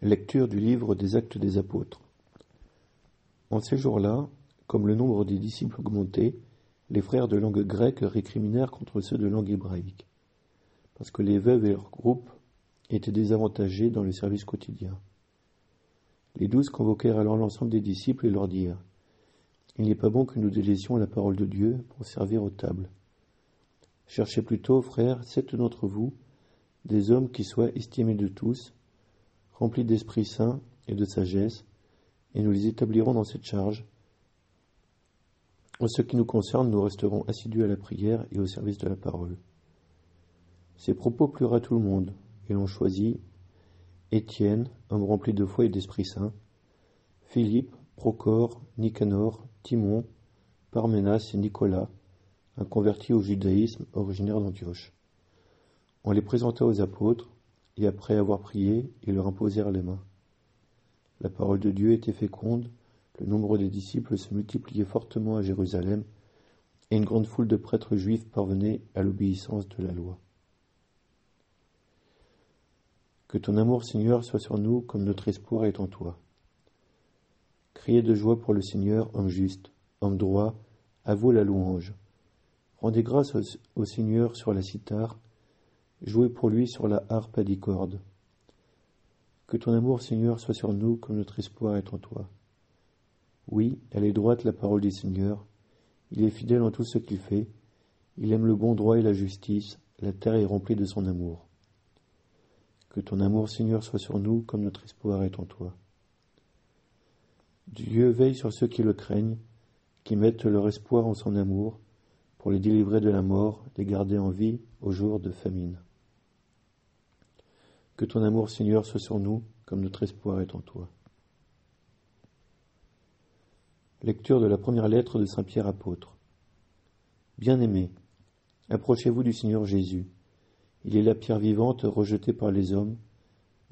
Lecture du livre des Actes des Apôtres. En ces jours-là, comme le nombre des disciples augmentait, les frères de langue grecque récriminèrent contre ceux de langue hébraïque, parce que les veuves et leurs groupes étaient désavantagés dans le service quotidien. Les douze convoquèrent alors l'ensemble des disciples et leur dirent Il n'est pas bon que nous délaissions la parole de Dieu pour servir aux tables. Cherchez plutôt, frères, sept d'entre vous, des hommes qui soient estimés de tous, remplis d'Esprit Saint et de sagesse, et nous les établirons dans cette charge. En ce qui nous concerne, nous resterons assidus à la prière et au service de la parole. Ces propos plurent tout le monde, et l'on choisit Étienne, homme rempli de foi et d'Esprit Saint, Philippe, Procor, Nicanor, Timon, Parménas et Nicolas, un converti au judaïsme originaire d'Antioche. On les présenta aux apôtres, et après avoir prié, ils leur imposèrent les mains. La parole de Dieu était féconde, le nombre des disciples se multipliait fortement à Jérusalem, et une grande foule de prêtres juifs parvenait à l'obéissance de la loi. Que ton amour, Seigneur, soit sur nous comme notre espoir est en toi. Criez de joie pour le Seigneur, homme juste, homme droit, à vous la louange. Rendez grâce au, Seigneur sur la cithare, Jouez pour lui sur la harpe à dix cordes. Que ton amour, Seigneur, soit sur nous comme notre espoir est en toi. Oui, elle est droite la parole du Seigneur. Il est fidèle en tout ce qu'il fait. Il aime le bon droit et la justice. La terre est remplie de son amour. Que ton amour, Seigneur, soit sur nous comme notre espoir est en toi. Dieu veille sur ceux qui le craignent, qui mettent leur espoir en son amour, pour les délivrer de la mort, les garder en vie au jour de famine. Que ton amour, Seigneur, soit sur nous, comme notre espoir est en toi. Lecture de la première lettre de Saint Pierre apôtre. Bien-aimés, approchez-vous du Seigneur Jésus. Il est la pierre vivante rejetée par les hommes,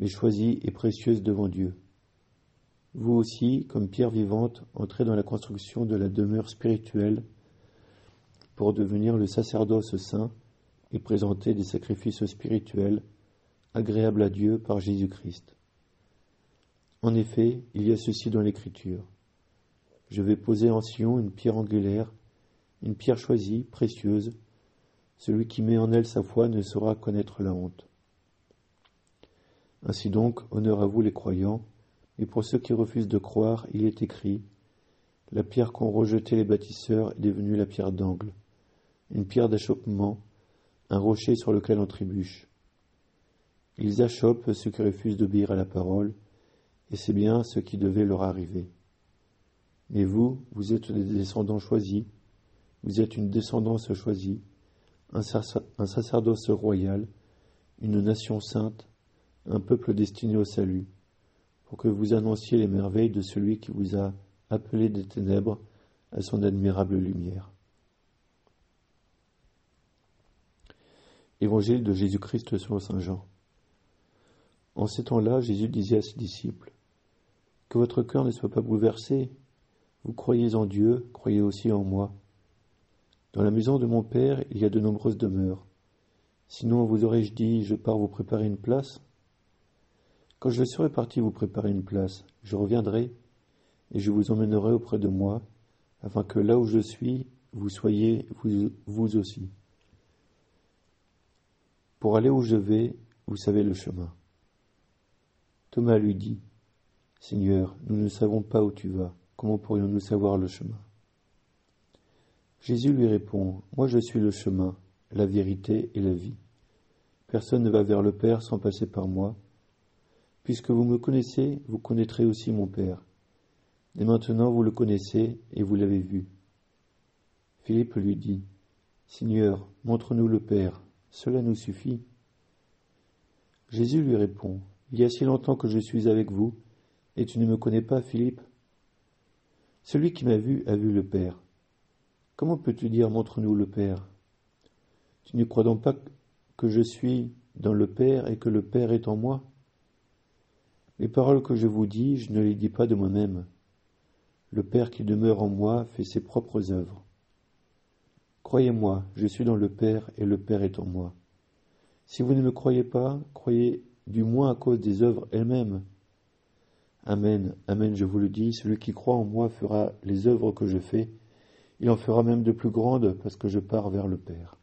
mais choisie et précieuse devant Dieu. Vous aussi, comme pierre vivante, entrez dans la construction de la demeure spirituelle pour devenir le sacerdoce saint et présenter des sacrifices spirituels agréable à Dieu par Jésus-Christ. En effet, il y a ceci dans l'Écriture. Je vais poser en Sion une pierre angulaire, une pierre choisie, précieuse. Celui qui met en elle sa foi ne saura connaître la honte. Ainsi donc, honneur à vous les croyants, et pour ceux qui refusent de croire, il est écrit La pierre qu'ont rejetée les bâtisseurs est devenue la pierre d'angle, une pierre d'achoppement, un rocher sur lequel on trébuche. Ils achoppent ceux qui refusent d'obéir à la parole, et c'est bien ce qui devait leur arriver. Mais vous, vous êtes des descendants choisis, vous êtes une descendance choisie, un, sacerdoce royal, une nation sainte, un peuple destiné au salut, pour que vous annonciez les merveilles de celui qui vous a appelé des ténèbres à son admirable lumière. Évangile de Jésus-Christ selon Saint Jean. En ces temps-là, Jésus disait à ses disciples, Que votre cœur ne soit pas bouleversé, vous croyez en Dieu, croyez aussi en moi. Dans la maison de mon Père, il y a de nombreuses demeures. Sinon, vous aurais-je dit, je pars vous préparer une place Quand je serai parti vous préparer une place, je reviendrai, et je vous emmènerai auprès de moi, afin que là où je suis, vous soyez vous, vous aussi. Pour aller où je vais, vous savez le chemin. Thomas lui dit, Seigneur, nous ne savons pas où tu vas, comment pourrions-nous savoir le chemin? Jésus lui répond, Moi je suis le chemin, la vérité et la vie. Personne ne va vers le Père sans passer par moi. Puisque vous me connaissez, vous connaîtrez aussi mon Père. Et maintenant vous le connaissez et vous l'avez vu. Philippe lui dit, Seigneur, montre-nous le Père, cela nous suffit. Jésus lui répond, il y a si longtemps que je suis avec vous, et tu ne me connais pas, Philippe Celui qui m'a vu a vu le Père. Comment peux-tu dire montre-nous le Père? Tu ne crois donc pas que je suis dans le Père et que le Père est en moi? Les paroles que je vous dis, je ne les dis pas de moi-même. Le Père qui demeure en moi fait ses propres œuvres. Croyez-moi, je suis dans le Père et le Père est en moi. Si vous ne me croyez pas, croyez du moins à cause des œuvres elles-mêmes. Amen, Amen, je vous le dis, celui qui croit en moi fera les œuvres que je fais, il en fera même de plus grandes parce que je pars vers le Père.